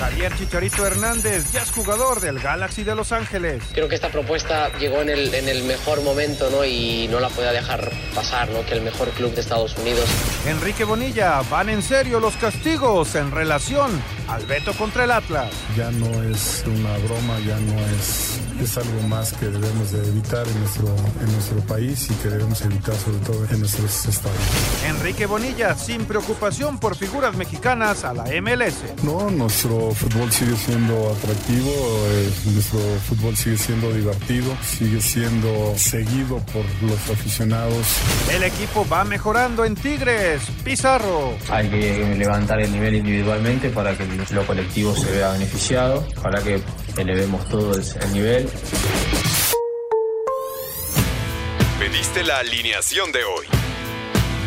Javier Chicharito Hernández ya es jugador del Galaxy de Los Ángeles. Creo que esta propuesta llegó en el, en el mejor momento ¿no? y no la podía dejar pasar, ¿no? que el mejor club de Estados Unidos. Enrique Bonilla, van en serio los castigos en relación al veto contra el Atlas. Ya no es una broma, ya no es, es algo más que debemos de evitar en nuestro, en nuestro país y que debemos evitar sobre todo en nuestros estadios. Enrique Bonilla, sin preocupación por figuras mexicanas a la MLS. No, nuestro fútbol sigue siendo atractivo, eh, nuestro fútbol sigue siendo divertido, sigue siendo seguido por los aficionados. El equipo va mejorando en Tigres, Pizarro. Hay que levantar el nivel individualmente para que lo colectivo se vea beneficiado, para que elevemos todo el nivel. Pediste la alineación de hoy.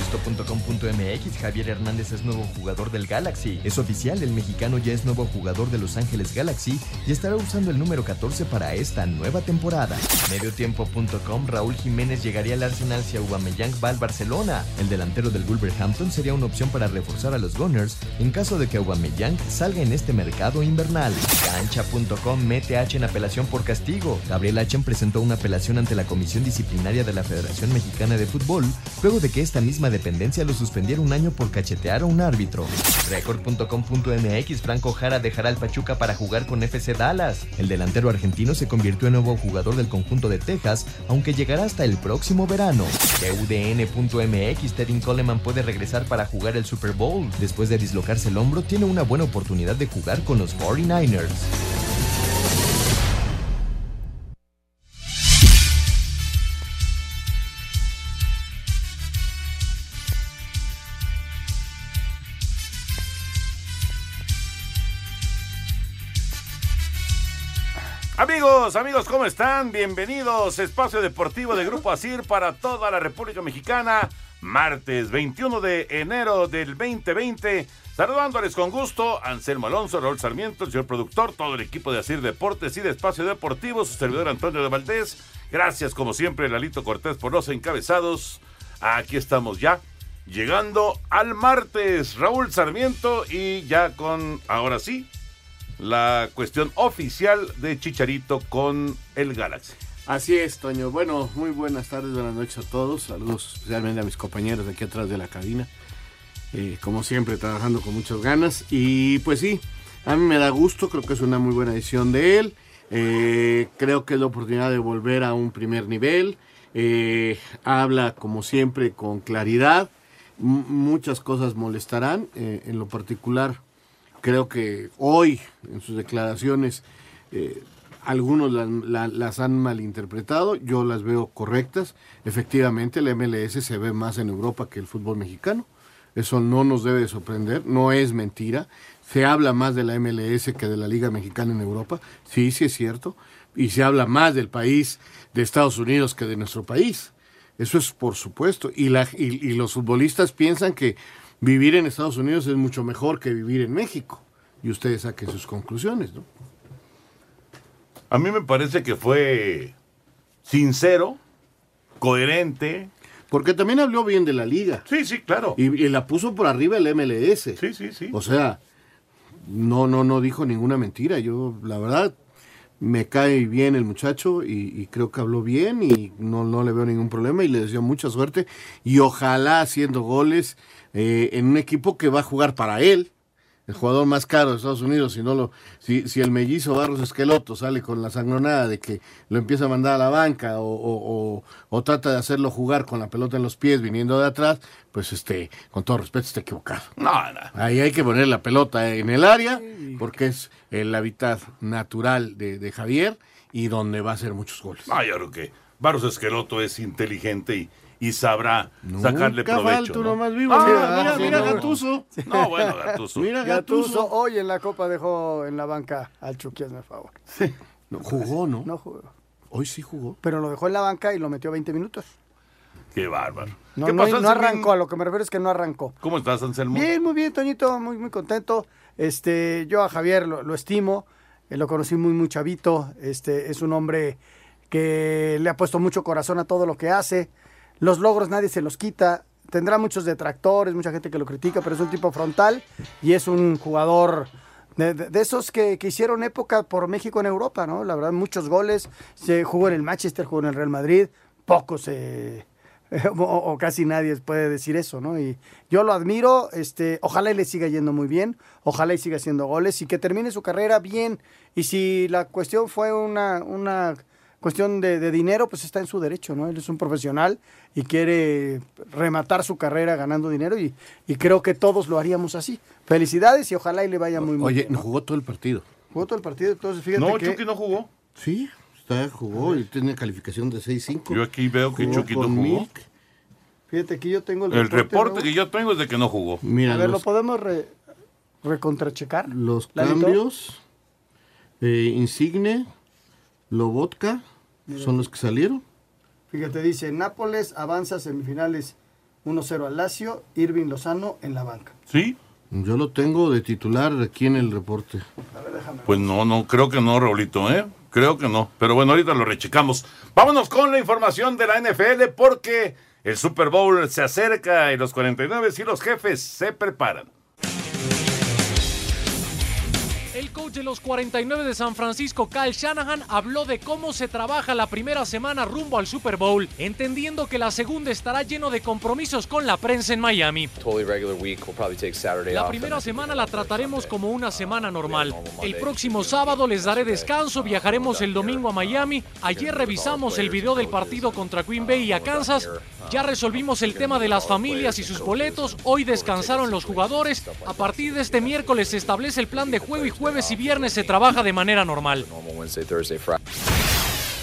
Esto.com.mx Javier Hernández es nuevo jugador del Galaxy. Es oficial, el mexicano ya es nuevo jugador de Los Ángeles Galaxy y estará usando el número 14 para esta nueva temporada. Mediotiempo.com Raúl Jiménez llegaría al Arsenal si Aubameyang va al Barcelona. El delantero del Wolverhampton sería una opción para reforzar a los Gunners en caso de que Aubameyang salga en este mercado invernal. Cancha.com mete H en apelación por castigo. Gabriel H presentó una apelación ante la Comisión Disciplinaria de la Federación Mexicana de Fútbol luego de que esta misma dependencia lo suspendiera un año por cachetear a un árbitro. Record.com.mx Franco Jara dejará al Pachuca para jugar con FC Dallas. El delantero argentino se convirtió en nuevo jugador del conjunto de Texas, aunque llegará hasta el próximo verano. UDN.mx Teddy Coleman puede regresar para jugar el Super Bowl. Después de dislocarse el hombro, tiene una buena oportunidad de jugar con los 49ers. Amigos, amigos, ¿cómo están? Bienvenidos Espacio Deportivo de Grupo Asir para toda la República Mexicana. Martes 21 de enero del 2020. Saludándoles con gusto, Anselmo Alonso, Raúl Sarmiento, el señor productor, todo el equipo de Asir Deportes y de Espacio Deportivo, su servidor Antonio de Valdés. Gracias, como siempre, Lalito Cortés por los encabezados. Aquí estamos ya, llegando al martes. Raúl Sarmiento y ya con, ahora sí, la cuestión oficial de Chicharito con el Galaxy. Así es, Toño. Bueno, muy buenas tardes, buenas noches a todos. Saludos especialmente a mis compañeros aquí atrás de la cabina. Eh, como siempre, trabajando con muchas ganas. Y pues sí, a mí me da gusto, creo que es una muy buena edición de él. Eh, creo que es la oportunidad de volver a un primer nivel. Eh, habla, como siempre, con claridad. Muchas cosas molestarán. en lo particular, creo que hoy en sus declaraciones eh, algunos las, la, han malinterpretado, yo las veo correctas. Efectivamente, el MLS se ve más en Europa que el fútbol mexicano. Eso no nos debe sorprender, no es mentira. Se habla más de la MLS que de la Liga Mexicana en Europa, sí, sí es cierto. Y se habla más del país de Estados Unidos que de nuestro país. Eso es por supuesto. Y, la, y los futbolistas piensan que vivir en Estados Unidos es mucho mejor que vivir en México. Y ustedes saquen sus conclusiones, ¿no? A mí me parece que fue sincero, coherente. Porque también habló bien de la liga. Sí, sí, claro. Y, y la puso por arriba el MLS. Sí, sí, sí. O sea, no, no, no dijo ninguna mentira. Yo, la verdad, Me cae bien el muchacho y, y creo que habló bien y no, no le veo ningún problema y le deseo mucha suerte y ojalá haciendo goles eh, en un equipo que va a jugar para él, el jugador más caro de Estados Unidos, si no lo, si, si el mellizo Barros Esqueloto sale con la sangronada de que lo empieza a mandar a la banca o, o- o- o trata de hacerlo jugar con la pelota en los pies viniendo de atrás, pues este, con todo respeto, está equivocado. No, no. Ahí hay que poner la pelota en el área, porque es el hábitat natural de, de Javier y donde va a hacer muchos goles. No, yo creo que Barros Esqueloto es inteligente y, y sabrá sacarle Nunca provecho. falta ¿no? uno más vivo. Ah, mira, mira, sí, mira, no, no. Gattuso. No, bueno, Gattuso. Mira, Gattuso Gattuso. hoy en la Copa dejó en la banca al Chucky, hazme el favor. No, jugó, ¿no? No jugó. Hoy sí jugó. Pero lo dejó en la banca y lo metió 20 minutos. Qué bárbaro. No, ¿Qué no- pasó, no arrancó, a lo que me refiero es que no arrancó. ¿Cómo estás, Anselmo? Bien, muy bien, Toñito, muy, muy contento. Este, yo a Javier lo, lo estimo, eh, lo conocí muy, muy chavito. Este, es un hombre que le ha puesto mucho corazón a todo lo que hace. Los logros nadie se los quita. Tendrá muchos detractores, mucha gente que lo critica, pero es un tipo frontal y es un jugador de, de- esos que, que hicieron época por México en Europa, ¿no? La verdad, muchos goles. Se jugó en el Manchester, jugó en el Real Madrid. Pocos o casi nadie puede decir eso, ¿no? Y yo lo admiro, este, ojalá y le siga yendo muy bien, ojalá y siga haciendo goles y que termine su carrera bien. Y si la cuestión fue una, una cuestión de, de dinero, pues está en su derecho, ¿no? Él es un profesional y quiere rematar su carrera ganando dinero y, y creo que todos lo haríamos así. Felicidades y ojalá y le vaya muy, muy Oye, bien. no ¿no? jugó todo el partido. Jugó todo el partido, entonces fíjate No, que... Chucky no jugó. Sí, está, jugó y tiene calificación de 6-5. Yo aquí veo que Chucky no jugó. Milk. Fíjate que yo tengo el, El reporte ¿no? que yo tengo es de que no jugó. Mira, A ver, los, ¿lo podemos re- recontrachecar? los cambios, eh, Insigne, Lobotka, son los que salieron. Fíjate, dice, Nápoles avanza a semifinales 1-0 al Lazio, Irving Lozano en la banca. ¿Sí? Yo lo tengo de titular aquí en el reporte. Pues no, no, creo que no, Raulito, ¿eh? Creo que no. Pero bueno, ahorita lo rechecamos. Vámonos con la información de la NFL porque el Super Bowl se acerca y los 49 y los jefes se preparan. El coach de los 49 de San Francisco, Kyle Shanahan, habló de cómo se trabaja la primera semana rumbo al Super Bowl, entendiendo que la segunda estará lleno de compromisos con la prensa en Miami. La primera semana la trataremos como una semana normal. El próximo sábado les daré descanso, viajaremos el domingo a Miami. Ayer revisamos el video del partido contra Green Bay y a Kansas. Ya resolvimos el tema de las familias y sus boletos. Hoy descansaron los jugadores. A partir de este miércoles se establece el plan de juego y jueves y viernes se trabaja de manera normal.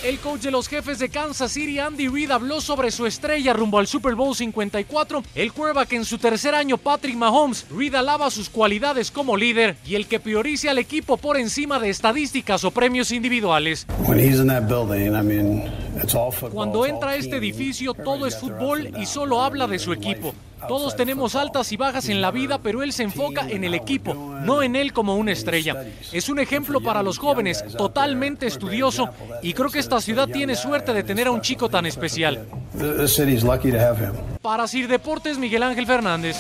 El coach de los jefes de Kansas City, Andy Reid, habló sobre su estrella rumbo al Super Bowl 54. El quarterback en su tercer año, Patrick Mahomes. Reid alaba sus cualidades como líder y el que priorice al equipo por encima de estadísticas o premios individuales. When he's in that building, I mean. Cuando entra a este edificio, todo es fútbol y solo habla de su equipo. Todos tenemos altas y bajas en la vida, pero él se enfoca en el equipo, no en él como una estrella. Es un ejemplo para los jóvenes, totalmente estudioso, y creo que esta ciudad tiene suerte de tener a un chico tan especial. The, the city's lucky to have him. Para Sir Deportes, Miguel Ángel Fernández.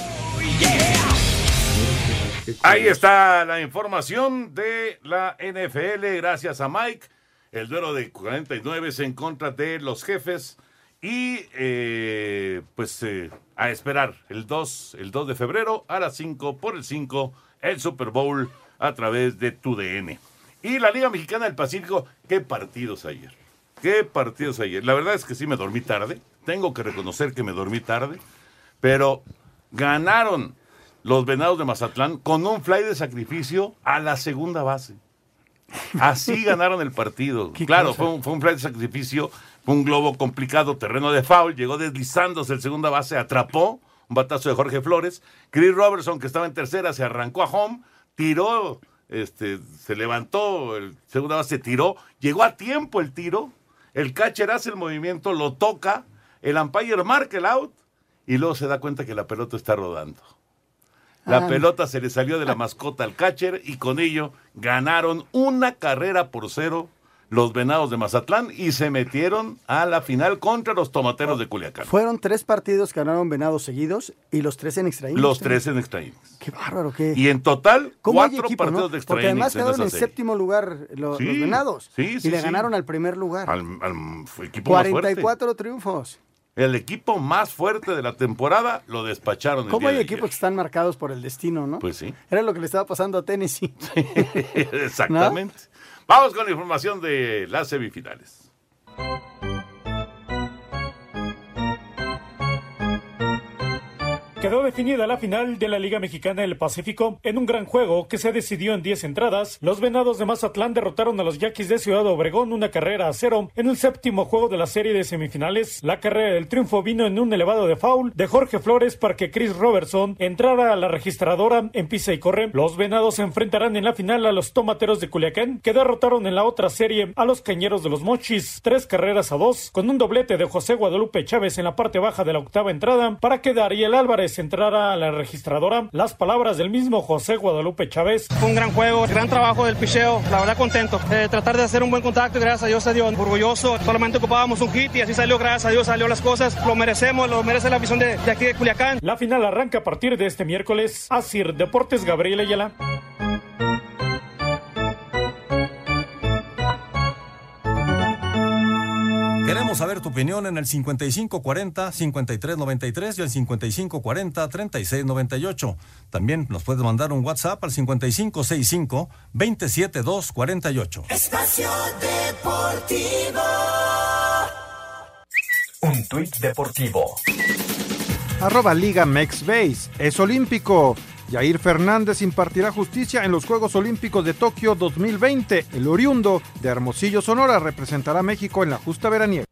Ahí está la información de la NFL, gracias a Mike. El duelo de 49 es en contra de los jefes. Y eh, pues eh, a esperar el 2, el 2 de febrero a las 5 por el 5, el Super Bowl a través de TUDN. Y la Liga Mexicana del Pacífico, qué partidos ayer. Qué partidos ayer. La verdad es que sí me dormí tarde. Tengo que reconocer que me dormí tarde. Pero ganaron los Venados de Mazatlán con un fly de sacrificio a la segunda base. Así ganaron el partido. Claro, fue un, fue un fly de sacrificio, fue un globo complicado, terreno de foul, llegó deslizándose el segunda base, atrapó un batazo de Jorge Flores. Chris Robertson, que estaba en tercera, se arrancó a home, tiró, este, se levantó, el segunda base tiró, llegó a tiempo el tiro, el catcher hace el movimiento, lo toca, el umpire marca el out y luego se da cuenta que la pelota está rodando. La pelota se le salió de la mascota al catcher y con ello ganaron una carrera por cero los Venados de Mazatlán y se metieron a la final contra los Tomateros de Culiacán. Fueron tres partidos que ganaron Venados seguidos y los tres en extra. Los tres en extra. Qué bárbaro, qué. Y en total, ¿Cómo hay cuatro equipo, partidos no? de extra Porque además en quedaron en, séptimo lugar Sí, los Venados. sí, sí, y le ganaron al primer lugar. Al, al- equipo más fuerte. 44 triunfos. El equipo más fuerte de la temporada lo despacharon. el ¿Cómo hay equipos que están marcados por el destino, no? Pues sí. Era lo que le estaba pasando a Tennessee. Exactamente. Vamos con la información de las semifinales. Quedó definida la final de la Liga Mexicana del Pacífico en un gran juego que se decidió en 10 entradas. Los Venados de Mazatlán derrotaron a los Yaquis de Ciudad Obregón una carrera a cero en el séptimo juego de la serie de semifinales. La carrera del triunfo vino en un elevado de foul de Jorge Flores para que Chris Robertson entrara a la registradora en pisa y corre. Los Venados se enfrentarán en la final a los Tomateros de Culiacán que derrotaron en la otra serie a los Cañeros de los Mochis. Tres carreras a dos con un doblete de José Guadalupe Chávez en la parte baja de la octava entrada para que Dariel Álvarez entrara a la registradora. Las palabras del mismo José Guadalupe Chávez. Fue un gran juego, gran trabajo del picheo, la verdad contento. Eh, tratar de hacer un buen contacto gracias a Dios se dio orgulloso. Solamente ocupábamos un hit y así salió, gracias a Dios salió las cosas. Lo merecemos, lo merece la afición de, de aquí de Culiacán. La final arranca a partir de este miércoles. Asir Deportes Gabriel Ayala. Queremos saber tu opinión en el 5540-5393 y el 5540-3698. También nos puedes mandar un WhatsApp al 5565-27248. Espacio Deportivo. Un tuit deportivo. Arroba Liga Mex Base. Es olímpico. Jair Fernández impartirá justicia en los Juegos Olímpicos de Tokio 2020. El oriundo de Hermosillo, Sonora, representará a México en la justa veraniega.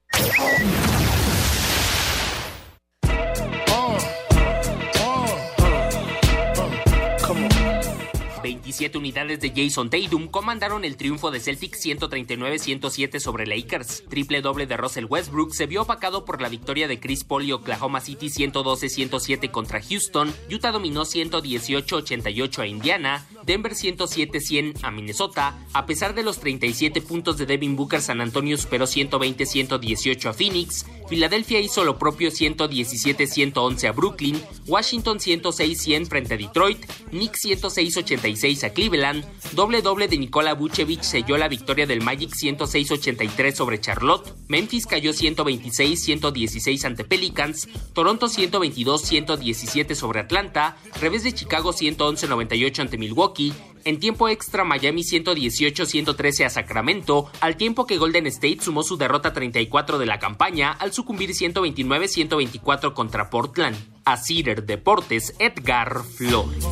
27 unidades de Jason Tatum comandaron el triunfo de Celtics 139-107 sobre Lakers. Triple doble de Russell Westbrook se vio opacado por la victoria de Chris Paul y Oklahoma City 112-107 contra Houston. Utah dominó 118-88 a Indiana. Denver 107-100 a Minnesota. A pesar de los 37 puntos de Devin Booker, San Antonio superó 120-118 a Phoenix. Filadelfia hizo lo propio 117-111 a Brooklyn. Washington 106-100 frente a Detroit. Knicks 106-86 Cleveland. Doble doble de Nikola Vucevic selló la victoria del Magic 106-83 sobre Charlotte. Memphis cayó 126-116 ante Pelicans. Toronto 122-117 sobre Atlanta. Revés de Chicago 111-98 ante Milwaukee. En tiempo extra, Miami 118-113 a Sacramento, al tiempo que Golden State sumó su derrota 34 de la campaña al sucumbir 129-124 contra Portland. A Cider Deportes, Edgar Flores.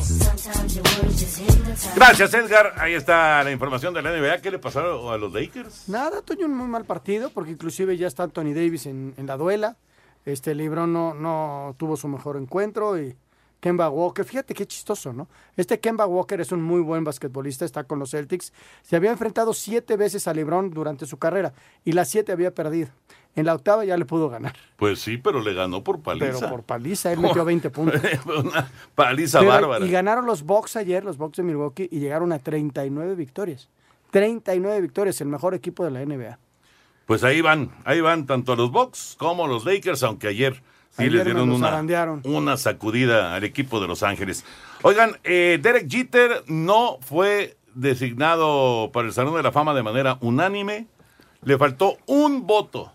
Gracias, Edgar. Ahí está la información de la NBA. ¿Qué le pasó a los Lakers? Nada, Toño, un muy mal partido, porque inclusive ya está Anthony Davis en, en la duela. Este Lebron no, no tuvo su mejor encuentro y Kemba Walker, fíjate qué chistoso, ¿no? Este Kemba Walker es un muy buen basquetbolista, está con los Celtics. Se había enfrentado siete veces a LeBron durante su carrera y las siete había perdido. En la octava ya le pudo ganar, Pues sí, pero le ganó por paliza. pero por paliza, él metió 20 puntos. Una paliza Pero- bárbara. Y ganaron los Bucks ayer, los Bucks de Milwaukee, y llegaron a 39 victorias. 39 victorias, el mejor equipo de la NBA. Pues ahí van, ahí van tanto los Bucks como los Lakers, aunque ayer sí les dieron una, una sacudida al equipo de Los Ángeles. Oigan, eh, Derek Jeter no fue designado para el Salón de la Fama de manera unánime. Le faltó un voto,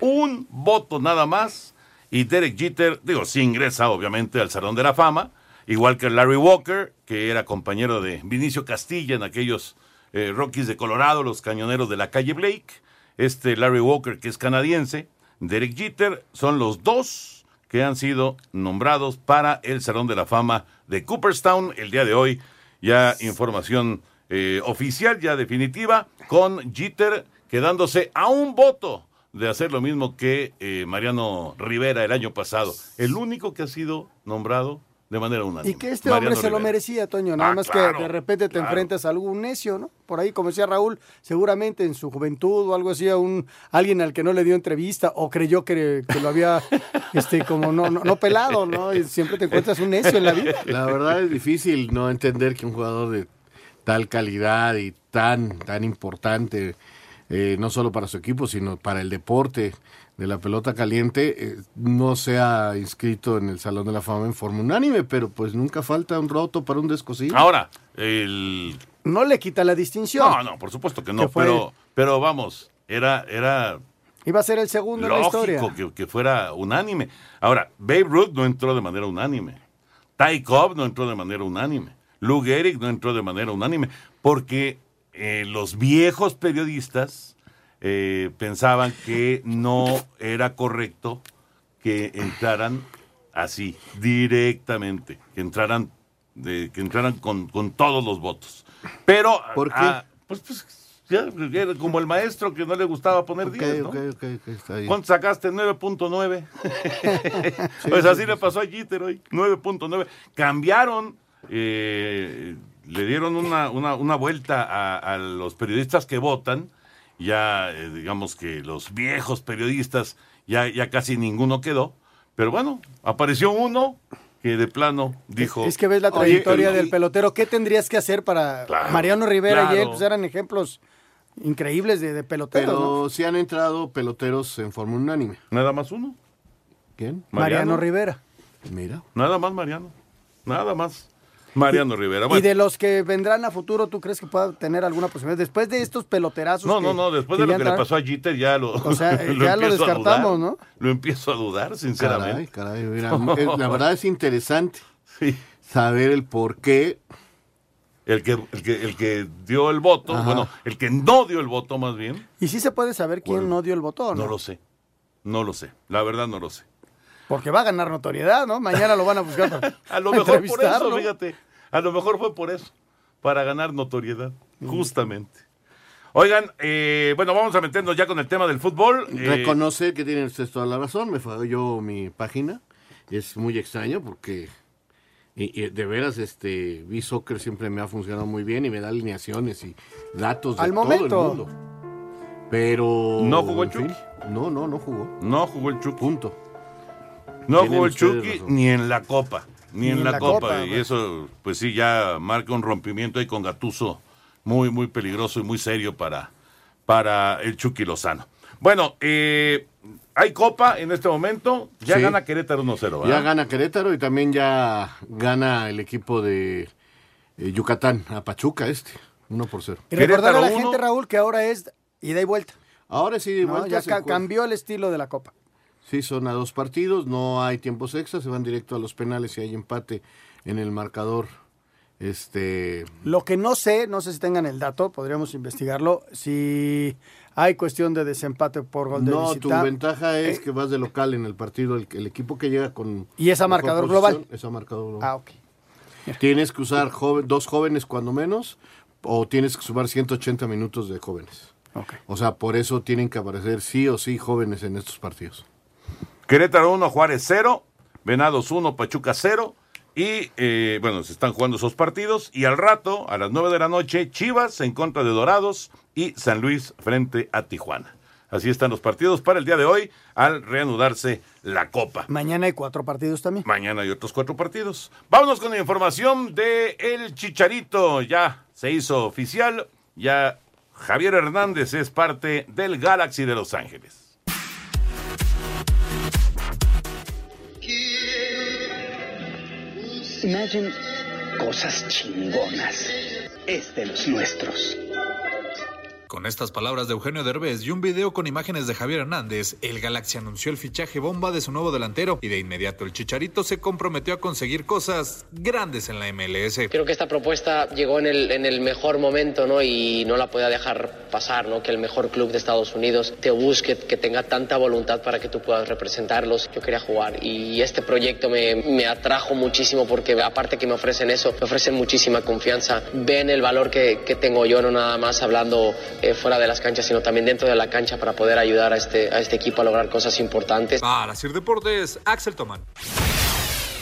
un voto nada más. Y Derek Jeter, digo, sí ingresa obviamente al Salón de la Fama, igual que Larry Walker, que era compañero de Vinicio Castilla en aquellos eh, Rockies de Colorado, los cañoneros de la calle Blake. Este Larry Walker, que es canadiense, Derek Jeter, son los dos que han sido nombrados para el Salón de la Fama de Cooperstown el día de hoy. Ya información eh, oficial, ya definitiva, con Jeter quedándose a un voto de hacer lo mismo que eh, Mariano Rivera el año pasado. El único que ha sido nombrado de manera unánime. Y que este Mariano hombre se lo merecía, Toño. Nada Ah, más claro, que de repente te claro. enfrentas a algún necio, ¿no? Por ahí, como decía Raúl, seguramente en su juventud o algo así, a un, alguien al que no le dio entrevista o creyó que, que lo había, este, como no, no, no pelado, ¿no? Y siempre te encuentras un necio en la vida. La verdad es difícil no entender que un jugador de tal calidad y tan, tan importante eh, no solo para su equipo, sino para el deporte de la pelota caliente, eh, no sea inscrito en el Salón de la Fama en forma unánime, pero pues nunca falta un roto para un descosido. Ahora, el... No le quita la distinción. No, no, por supuesto que no, Que fue- pero, pero vamos, era, era Iba a ser el segundo en la historia. lógico que, que fuera unánime. Ahora, Babe Ruth no entró de manera unánime. Ty Cobb no entró de manera unánime. Lou Gehrig no entró de manera unánime. Porque eh, los viejos periodistas eh, pensaban que no era correcto que entraran así, directamente. Que entraran, de, que entraran con, con todos los votos. Pero... ¿Por qué? ah, pues, pues, ya, era como el maestro que no le gustaba poner 10, ¿no? Ok, ok, ok, está bien. ¿Cuánto sacaste? 9.9. pues así le pasó a Jeter hoy. 9.9. Cambiaron, eh, le dieron una, una, una vuelta a, a los periodistas que votan. Ya, eh, digamos que los viejos periodistas, ya, ya casi ninguno quedó. Pero bueno, apareció uno que de plano dijo... Es que ves la "Oye, trayectoria el- del pelotero. ¿Qué tendrías que hacer para Claro, Mariano Rivera y él? Pues eran ejemplos increíbles de, de peloteros, Pero ¿no? sí han entrado peloteros en forma unánime. Nada más uno. ¿Quién? Mariano Rivera. Mira. Nada más Mariano. Nada más. Mariano Rivera. Y de los que vendrán a futuro, ¿tú crees que pueda tener alguna posibilidad? Después de estos peloterazos. No, que- no, no, después de lo que le pasó a Jeter ya lo, O sea, ya lo descartamos, dudar. ¿no? Lo empiezo a dudar, sinceramente. Caray, caray, mira, la verdad es interesante saber el por qué. El que, el que, el que dio el voto, Ajá. bueno, el que no dio el voto más bien, Y sí se puede saber quién Bueno, no dio el voto, ¿no? no lo sé. No lo sé. La verdad no lo sé. Porque va a ganar notoriedad, ¿no? Mañana lo van a buscar para A lo mejor por eso, fíjate. A lo mejor fue por eso. Para ganar notoriedad, justamente. Oigan, eh, bueno, vamos a meternos ya con el tema del fútbol. Eh, Reconocer que tiene usted toda la razón, me falló mi página. Es muy extraño porque y, y de veras este vi soccer siempre me ha funcionado muy bien y me da alineaciones y datos de Al todo momento. el mundo. Pero ¿No jugó el Chucky? No, no, no jugó. No jugó el Chucky. Punto. No jugó el Chucky razón. ni en la Copa. Ni, en, la, Copa. y eso, pues sí, ya marca un rompimiento ahí con Gatuso muy, muy peligroso y muy serio para, para el Chucky Lozano. Bueno, eh, hay Copa en este momento. Ya Sí. gana Querétaro 1-0. Ya gana Querétaro y también ya gana el equipo de eh, Yucatán a Pachuca este, 1 por 0. Y recordar a la gente, Raúl, que ahora es ida y vuelta. Ahora sí, ¿no? Ya ca- cambió el estilo de la Copa. Sí, son a dos partidos, no hay tiempos extras, se van directo a los penales y hay empate en el marcador. Este, Lo que no sé, no sé si tengan el dato, podríamos investigarlo, si hay cuestión de desempate por gol de no, tu visita. ventaja es Eh, que vas de local en el partido, el, el equipo que llega con ¿Y es a mejor marcador global? Es a marcador global. Ah, ok. Tienes que usar joven- dos jóvenes cuando menos o tienes que sumar 180 minutos de jóvenes. Ok. O sea, por eso tienen que aparecer sí o sí jóvenes en estos partidos. Querétaro 1, Juárez 0, Venados 1, Pachuca 0. Y eh, bueno, se están jugando esos partidos. Y al rato, a las 9 de la noche, Chivas en contra de Dorados y San Luis frente a Tijuana. Así están los partidos para el día de hoy al reanudarse la Copa. Mañana hay cuatro partidos también. Mañana hay otros cuatro partidos. Vámonos con la información de El Chicharito. Ya se hizo oficial. Ya Javier Hernández es parte del Galaxy de Los Ángeles. Imagine cosas chingonas. Es de los nuestros. Con estas palabras de Eugenio Derbez y un video con imágenes de Javier Hernández, el Galaxy anunció el fichaje bomba de su nuevo delantero y de inmediato el Chicharito se comprometió a conseguir cosas grandes en la MLS. Creo que esta propuesta llegó en el, mejor momento, ¿no? Y no la podía dejar pasar, ¿no? Que el mejor club de Estados Unidos te busque, que tenga tanta voluntad para que tú puedas representarlos. Yo quería jugar y este proyecto me, me atrajo muchísimo porque aparte que me ofrecen eso, me ofrecen muchísima confianza. Ven el valor que, que tengo yo, no nada más hablando eh, fuera de las canchas, sino también dentro de la cancha para poder ayudar a este, a este equipo a lograr cosas importantes. Para Sir Deportes, Axel Tomán.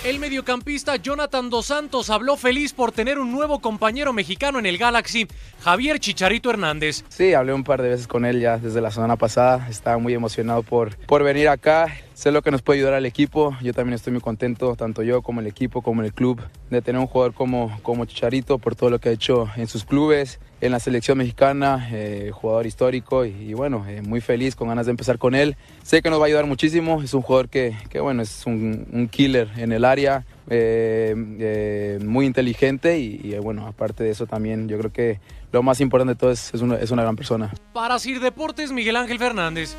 El mediocampista Jonathan Dos Santos habló feliz por tener un nuevo compañero mexicano en el Galaxy, Javier Chicharito Hernández. Sí, hablé un par de veces con él ya desde la semana pasada. Estaba muy emocionado por, por venir acá. sé lo que nos puede ayudar al equipo. Yo también estoy muy contento, tanto yo como el equipo, como el club, de tener un jugador como, como Chicharito por todo lo que ha hecho en sus clubes, en la selección mexicana, eh, jugador histórico y, y bueno, eh, muy feliz, con ganas de empezar con él. Sé que nos va a ayudar muchísimo, es un jugador que, que bueno, es un, un killer en el área, eh, eh, muy inteligente y, y, bueno, aparte de eso también yo creo que lo más importante de todo es, es, una, es una gran persona. Para Sir Deportes, Miguel Ángel Fernández.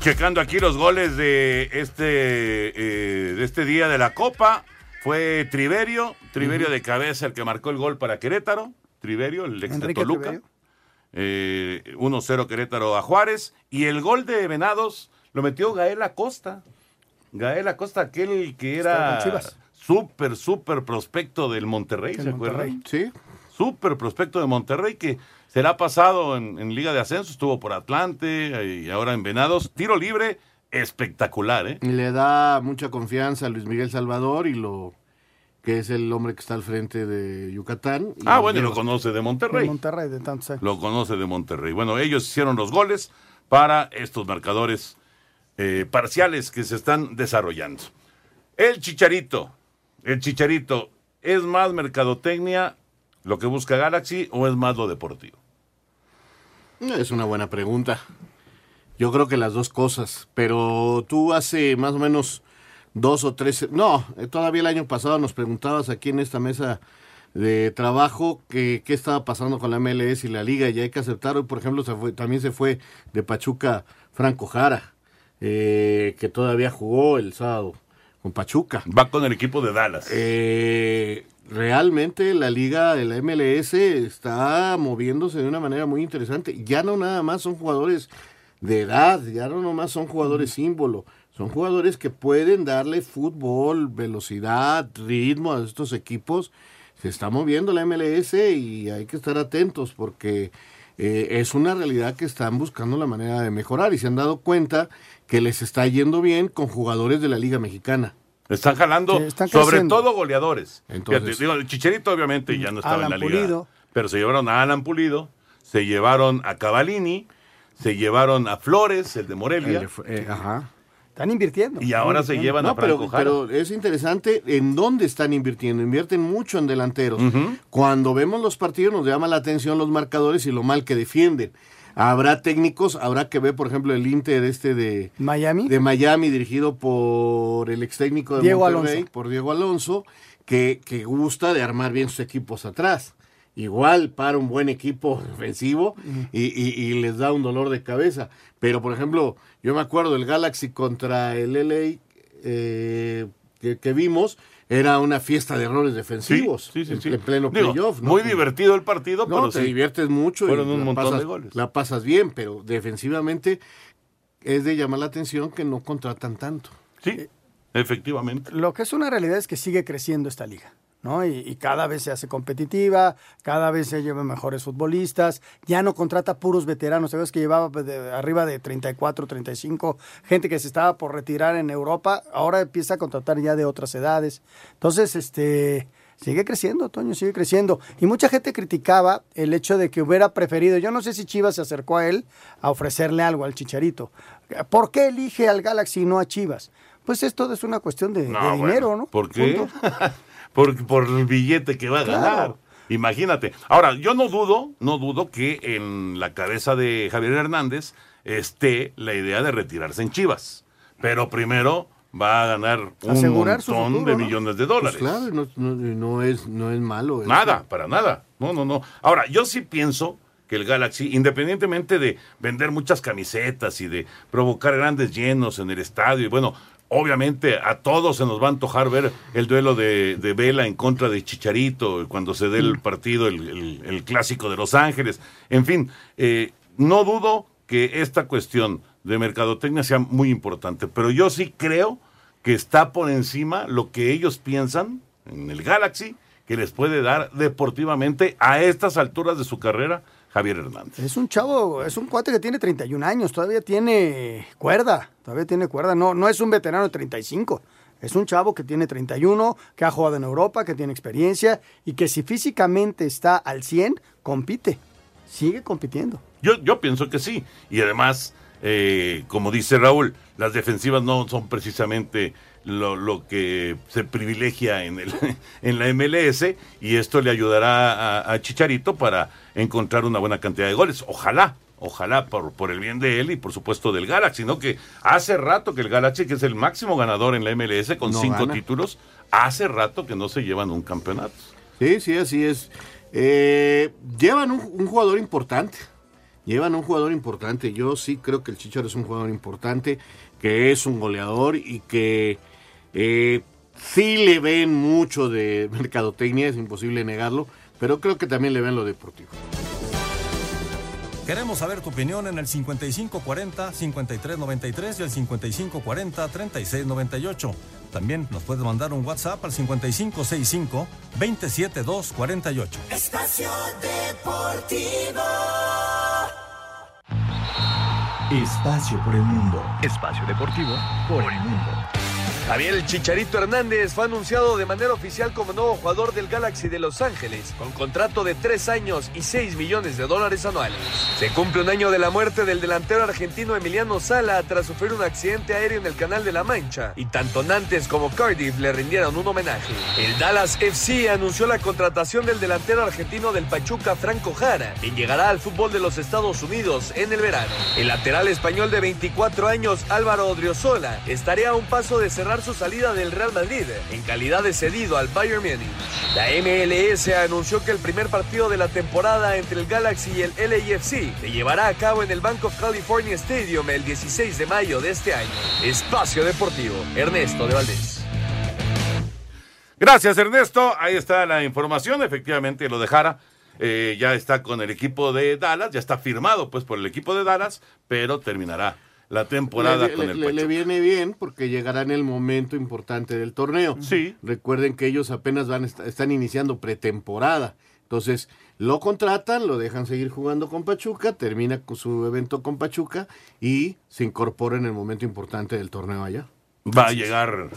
Checando aquí los goles de este, eh, de este día de la Copa, fue Triverio, Triverio de cabeza el que marcó el gol para Querétaro, Triverio, el ex de Toluca. Eh, 1-0 Querétaro a Juárez. Y el gol de Venados lo metió Gael Acosta. Gael Acosta, aquel que era súper, súper prospecto del Monterrey, ¿se acuerdan? Sí. Súper prospecto de Monterrey que será pasado en, en Liga de Ascenso, estuvo por Atlante eh, y ahora en Venados. Tiro libre espectacular, ¿eh? Y le da mucha confianza a Luis Miguel Salvador y lo que es el hombre que está al frente de Yucatán. Y Ah, bueno, y de lo conoce de Monterrey. Monterrey de tantos años. Lo conoce de Monterrey. Bueno, ellos hicieron los goles para estos marcadores eh, parciales que se están desarrollando. El Chicharito, el Chicharito, ¿es más mercadotecnia lo que busca Galaxy o es más lo deportivo? Es una buena pregunta. Yo creo que las dos cosas, pero tú hace más o menos dos o tres, no, eh, todavía el año pasado nos preguntabas aquí en esta mesa de trabajo que qué estaba pasando con la MLS y la liga y hay que aceptar. Hoy, por ejemplo, se fue, también se fue de Pachuca Franco Jara, eh, que todavía jugó el sábado con Pachuca. Va con el equipo de Dallas. Eh, realmente la liga de la MLS está moviéndose de una manera muy interesante. Ya no nada más son jugadores de edad, ya no nomás son jugadores símbolo, son jugadores que pueden darle fútbol, velocidad, ritmo a estos equipos. Se está moviendo la MLS y hay que estar atentos porque eh, es una realidad que están buscando la manera de mejorar y se han dado cuenta que les está yendo bien con jugadores de la Liga Mexicana. Están jalando, Sí, están sobre todo goleadores. Entonces- Fíjate, digo, el Chicharito obviamente ya no estaba Alan en la liga. Pulido. Pero se llevaron a Alan Pulido, se llevaron a Cavalini, se llevaron a Flores, el de Morelia. El de F- eh, ajá. Están invirtiendo. Y ahora se llevan a No, pero, Franco Jara. pero es interesante en dónde están invirtiendo. Invierten mucho en delanteros. Cuando vemos los partidos nos llama la atención los marcadores y lo mal que defienden. Habrá técnicos, habrá que ver, por ejemplo, el Inter este de Miami. de Miami, dirigido por el ex técnico de Diego Monterrey, Alonso. por Diego Alonso, que, que gusta de armar bien sus equipos atrás. Igual para un buen equipo ofensivo y, y- y les da un dolor de cabeza. Pero, por ejemplo, yo me acuerdo el Galaxy contra el LA eh, que, que vimos, era una fiesta de errores defensivos Sí, sí, sí, en, pleno playoff. ¿no? Muy divertido el partido, No, pero te sí. diviertes mucho Fueron y un la montón pasas, de goles. La pasas bien, pero defensivamente es de llamar la atención que no contratan tanto. Sí, efectivamente. Lo que es una realidad es que sigue creciendo esta liga. ¿No? Y, y cada vez se hace competitiva, cada vez se llevan mejores futbolistas, ya no contrata puros veteranos, sabes que llevaba de- arriba de 34, 35, gente que se estaba por retirar en Europa, ahora empieza a contratar ya de otras edades. Entonces, este, sigue creciendo, Toño, sigue creciendo. Y mucha gente criticaba el hecho de que hubiera preferido, yo no sé si Chivas se acercó a él a ofrecerle algo al Chicharito. ¿Por qué elige al Galaxy y no a Chivas? Pues esto es una cuestión de, de No, dinero, bueno, ¿no? ¿Por qué? Por, por el billete que va a Claro. ganar. Imagínate. Ahora, yo no dudo, no dudo que en la cabeza de Javier Hernández esté la idea de retirarse en Chivas. Pero primero va a ganar un Asegurar montón futuro, de ¿no? millones de Pues dólares. claro, no, no- no es, no es malo. eso. Nada, para nada. No, no, no. Ahora, yo sí pienso que el Galaxy, independientemente de vender muchas camisetas y de provocar grandes llenos en el estadio, y bueno, obviamente a todos se nos va a antojar ver el duelo de, de Vela en contra de Chicharito, cuando se dé el partido, el, el- el clásico de Los Ángeles. En fin, eh, no dudo que esta cuestión de mercadotecnia sea muy importante, pero yo sí creo que está por encima lo que ellos piensan en el Galaxy que les puede dar deportivamente a estas alturas de su carrera Javier Hernández. Es un chavo, es un cuate que tiene 31 años, todavía tiene cuerda, todavía tiene cuerda, no, no es un veterano de 35, es un chavo que tiene 31, que ha jugado en Europa, que tiene experiencia y que si físicamente está al 100, compite. sigue compitiendo. Yo, yo pienso que sí. Y además, eh, como dice Raúl, las defensivas no son precisamente lo, lo que se privilegia en, el, en la MLS y esto le ayudará a, a Chicharito para encontrar una buena cantidad de goles. Ojalá, ojalá por, por el bien de él y por supuesto del Galaxy, ¿no? Que hace rato que el Galaxy, que es el máximo ganador en la MLS con No cinco gana. títulos, hace rato que no se llevan un campeonato. Sí, sí, así es. Eh, llevan un, un jugador importante. Llevan un jugador importante. Yo sí creo que el Chicharo es un jugador importante, que es un goleador y que eh, sí le ven mucho de mercadotecnia, es imposible negarlo, pero creo que también le ven lo deportivo. Queremos saber tu opinión en el 5540-5393 y el 5540-3698. También nos puedes mandar un WhatsApp al 5565-27248. Espacio Deportivo. Espacio por el mundo. Espacio deportivo por el mundo. Javier Chicharito Hernández fue anunciado de manera oficial como nuevo jugador del Galaxy de Los Ángeles, con contrato de 3 años y 6 millones de dólares anuales. Se cumple un año de la muerte del delantero argentino Emiliano Sala tras sufrir un accidente aéreo en el Canal de la Mancha, y tanto Nantes como Cardiff le rindieron un homenaje. El Dallas FC anunció la contratación del delantero argentino del Pachuca Franco Jara, quien llegará al fútbol de los Estados Unidos en el verano. El lateral español de 24 años Álvaro Odriozola estaría a un paso de cerrar su salida del Real Madrid en calidad de cedido al Bayern Múnich. La MLS anunció que el primer partido de la temporada entre el Galaxy y el LAFC se llevará a cabo en el Bank of California Stadium el 16 de mayo de este año. Espacio Deportivo, Ernesto de Valdés. Gracias, Ernesto. Ahí está la información. Efectivamente, lo dejara. Eh, ya está con el equipo de Dallas, ya está firmado pues por el equipo de Dallas, pero terminará la temporada le, con le- el le- le Pachuca. viene bien porque llegará en el momento importante del torneo. Sí. Recuerden que ellos apenas van est- están iniciando pretemporada. Entonces, lo contratan, lo dejan seguir jugando con Pachuca, termina con su evento con Pachuca y se incorpora en el momento importante del torneo allá. Va a llegar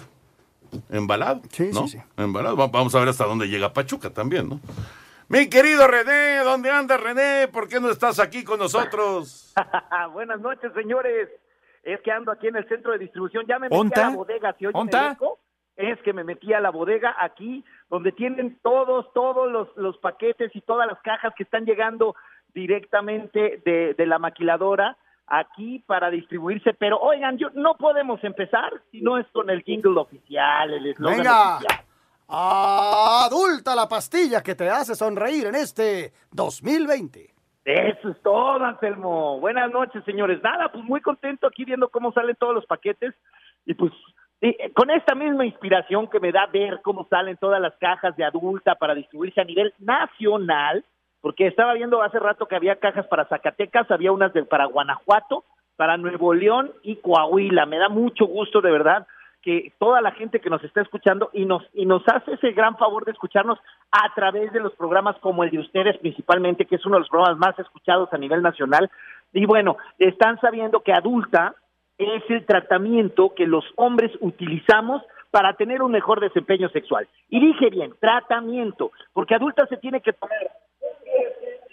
embalado, Sí, ¿no? sí, sí. Embalado. Va- Vamos a ver hasta dónde llega Pachuca también, ¿no? Mi querido René, ¿dónde andas, René? ¿Por qué no estás aquí con nosotros? Buenas noches, señores. Es que ando aquí en el centro de distribución. Ya me metí ¿Onta? a la bodega. ¿Se oye ¿Onta? el eco? Es que me metí a la bodega aquí, donde tienen todos, todos los, los paquetes y todas las cajas que están llegando directamente de, de la maquiladora aquí para distribuirse. Pero oigan, yo no podemos empezar si no es con el jingle oficial, el eslogan Venga. oficial. Adulta la pastilla que te hace sonreír en este 2020. Eso es todo, Anselmo. Buenas noches, señores. Nada, pues muy contento aquí viendo cómo salen todos los paquetes y pues con esta misma inspiración que me da ver cómo salen todas las cajas de adulta para distribuirse a nivel nacional, porque estaba viendo hace rato que había cajas para Zacatecas, había unas de, para Guanajuato, para Nuevo León y Coahuila. Me da mucho gusto, de verdad, que toda la gente que nos está escuchando y nos y nos hace ese gran favor de escucharnos a través de los programas como el de ustedes principalmente, que es uno de los programas más escuchados a nivel nacional. Y bueno, están sabiendo que adulta es el tratamiento que los hombres utilizamos para tener un mejor desempeño sexual. Y dije bien, tratamiento, porque adulta se tiene que tomar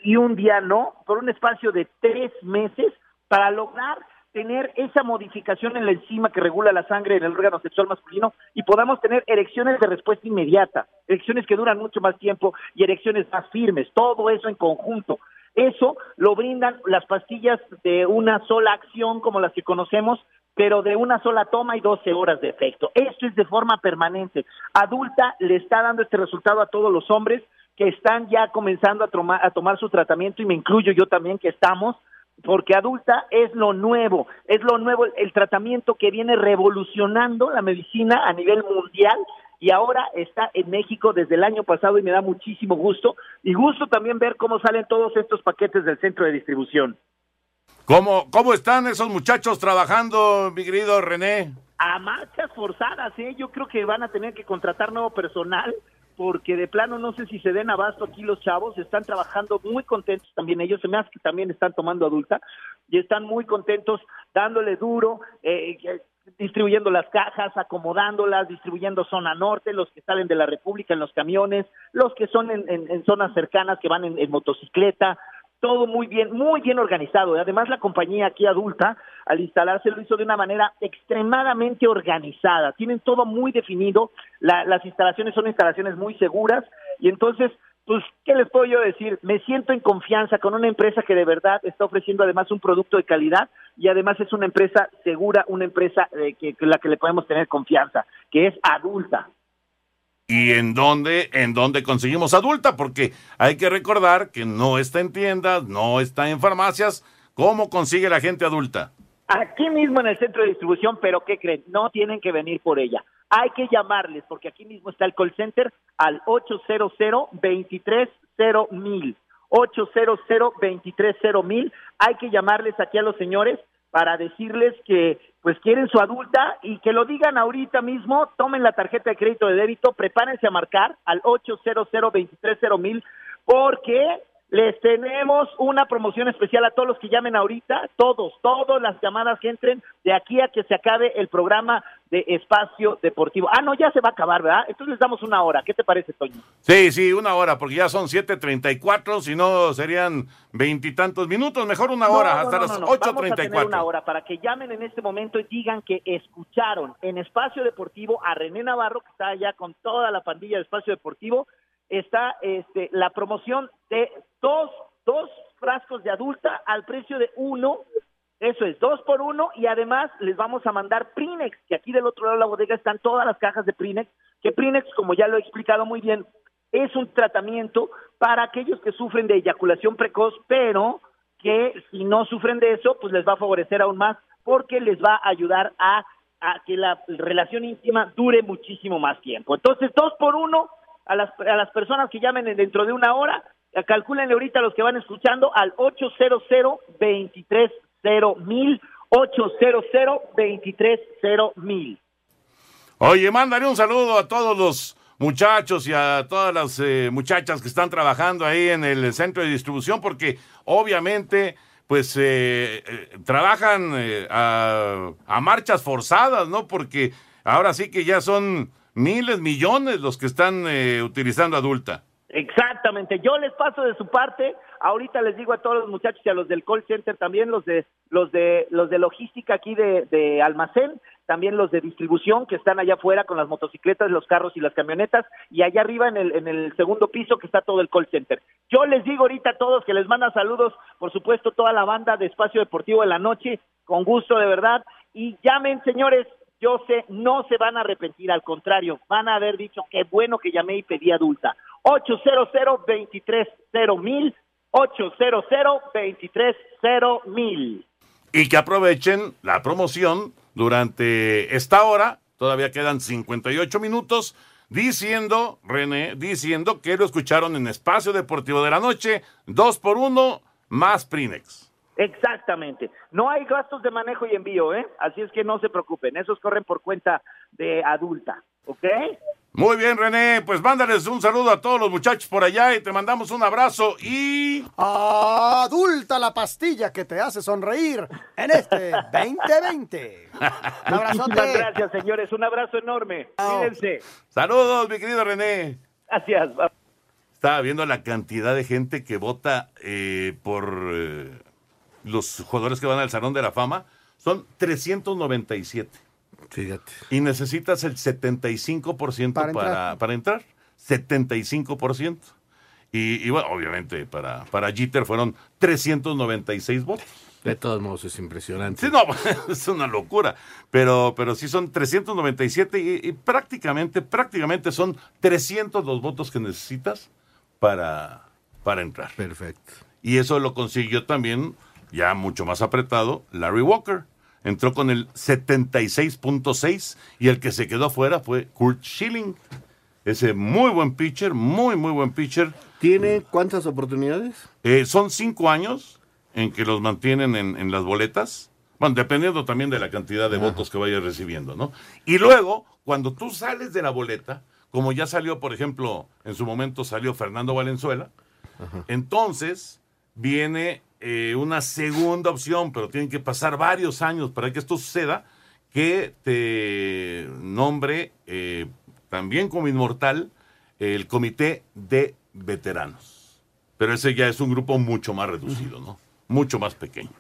y un día no, por un espacio de tres meses para lograr tener esa modificación en la enzima que regula la sangre en el órgano sexual masculino y podamos tener erecciones de respuesta inmediata, erecciones que duran mucho más tiempo y erecciones más firmes, todo eso en conjunto. Eso lo brindan las pastillas de una sola acción como las que conocemos, pero de una sola toma y 12 horas de efecto. Esto es de forma permanente. Adulta le está dando este resultado a todos los hombres que están ya comenzando a, a tomar su tratamiento y me incluyo yo también que estamos porque adulta es lo nuevo, es lo nuevo, el tratamiento que viene revolucionando la medicina a nivel mundial y ahora está en México desde el año pasado y me da muchísimo gusto y gusto también ver cómo salen todos estos paquetes del centro de distribución. ¿Cómo, ¿Cómo están esos muchachos trabajando, mi querido René? A marchas forzadas, ¿eh? yo creo que van a tener que contratar nuevo personal porque de plano no sé si se den abasto aquí los chavos, están trabajando muy contentos también ellos, se me hace que también están tomando adulta y están muy contentos dándole duro, eh, eh, distribuyendo las cajas, acomodándolas, distribuyendo zona norte, los que salen de la República en los camiones, los que son en, en- zonas cercanas que van en motocicleta, todo muy bien, muy bien organizado. Además, la compañía aquí adulta, al instalarse, lo hizo de una manera extremadamente organizada. Tienen todo muy definido. La- las instalaciones son instalaciones muy seguras. Y entonces, pues, ¿qué les puedo yo decir? Me siento en confianza con una empresa que de verdad está ofreciendo además un producto de calidad y además es una empresa segura, una empresa eh, que la que le podemos tener confianza, que es adulta. ¿Y en dónde, en dónde conseguimos adulta? Porque hay que recordar que no está en tiendas, no está en farmacias. ¿Cómo consigue la gente adulta? Aquí mismo en el centro de distribución, pero ¿qué creen? No tienen que venir por ella. Hay que llamarles, porque aquí mismo está el call center al 800-230-1000. 800-230-1000. Hay que llamarles aquí a los señores para decirles que pues quieren su adulta y que lo digan ahorita mismo, tomen la tarjeta de crédito de débito, prepárense a marcar al 800-230-1000 porque les tenemos una promoción especial a todos los que llamen ahorita, todos, todas las llamadas que entren de aquí a que se acabe el programa de Espacio Deportivo. Ah, no, ya se va a acabar, ¿verdad? Entonces les damos una hora. ¿Qué te parece, Toño? Sí, sí, una hora, porque ya son 7.34, si no serían veintitantos minutos, mejor una hora, No, no, hasta no, las no, no. Vamos a tener una 8.34. hora para que llamen en este momento y digan que escucharon en Espacio Deportivo a René Navarro, que está allá con toda la pandilla de Espacio Deportivo, está este, la promoción de dos, dos frascos de adulta al precio de uno. Eso es, dos por uno y además les vamos a mandar Prinex, que aquí del otro lado de la bodega están todas las cajas de Prinex, que Prinex, como ya lo he explicado muy bien, es un tratamiento para aquellos que sufren de eyaculación precoz, pero que si no sufren de eso, pues les va a favorecer aún más porque les va a ayudar a, a que la relación íntima dure muchísimo más tiempo. Entonces, dos por uno a las, a las personas que llamen en- dentro de una hora, calculen ahorita los que van escuchando al 800 230 mil 800 230 mil. Oye, mándale un saludo a todos los muchachos y a todas las eh, muchachas que están trabajando ahí en el centro de distribución, porque obviamente, pues, eh, eh, trabajan eh, a marchas forzadas, ¿no? Porque ahora sí que ya son miles, millones los que están eh, utilizando adulta. Exactamente, yo les paso de su parte. Ahorita les digo a todos los muchachos y a los del call center también, los de los de los de logística aquí de, de almacén, también los de distribución que están allá afuera con las motocicletas, los carros y las camionetas y allá arriba en el en el segundo piso que está todo el call center. Yo les digo ahorita a todos que les manda saludos, por supuesto toda la banda de Espacio Deportivo de la noche, con gusto de verdad y llamen señores, yo sé, no se van a arrepentir, al contrario, van a haber dicho qué bueno que llamé y pedí adulta. 800 230 mil 800 230 mil y que aprovechen la promoción durante esta hora, todavía quedan 58 minutos, diciendo, René, diciendo que lo escucharon en Espacio Deportivo de la Noche, dos por uno, más Prinex. Exactamente. No hay gastos de manejo y envío, ¿eh? Así es que no se preocupen, esos corren por cuenta de adulta, ¿ok? Muy bien, René, pues mándales un saludo a todos los muchachos por allá y te mandamos un abrazo y... Adulta la pastilla que te hace sonreír en este 2020. Un abrazote. Muchísimas gracias, señores. Un abrazo enorme. Cuídense. Saludos, mi querido René. Gracias. Estaba viendo la cantidad de gente que vota eh, por eh, los jugadores que van al Salón de la Fama. Son 397. Fíjate. Y necesitas el 75% Para para, entrar. para entrar. 75%. Y, y bueno, obviamente para, para Jeter fueron 396 votos. De todos modos es impresionante. Sí, no, es una locura. Pero, pero sí son 397 y, y prácticamente, prácticamente son 300 los votos que necesitas para, para entrar. Perfecto. Y eso lo consiguió también, ya mucho más apretado, Larry Walker. Entró con el 76.6 y el que se quedó fuera fue Kurt Schilling. Ese muy buen pitcher, muy, muy buen pitcher. ¿Tiene cuántas oportunidades? Eh, son cinco años en que los mantienen en, en las boletas. Bueno, dependiendo también de la cantidad de votos que vayas recibiendo, ¿no? Y luego, cuando tú sales de la boleta, como ya salió, por ejemplo, en su momento salió Fernando Valenzuela, entonces viene eh, una segunda opción, pero tienen que pasar varios años para que esto suceda, que te nombre eh, también como inmortal el comité de veteranos. pero ese ya es un grupo mucho más reducido, ¿no? Mucho más pequeño.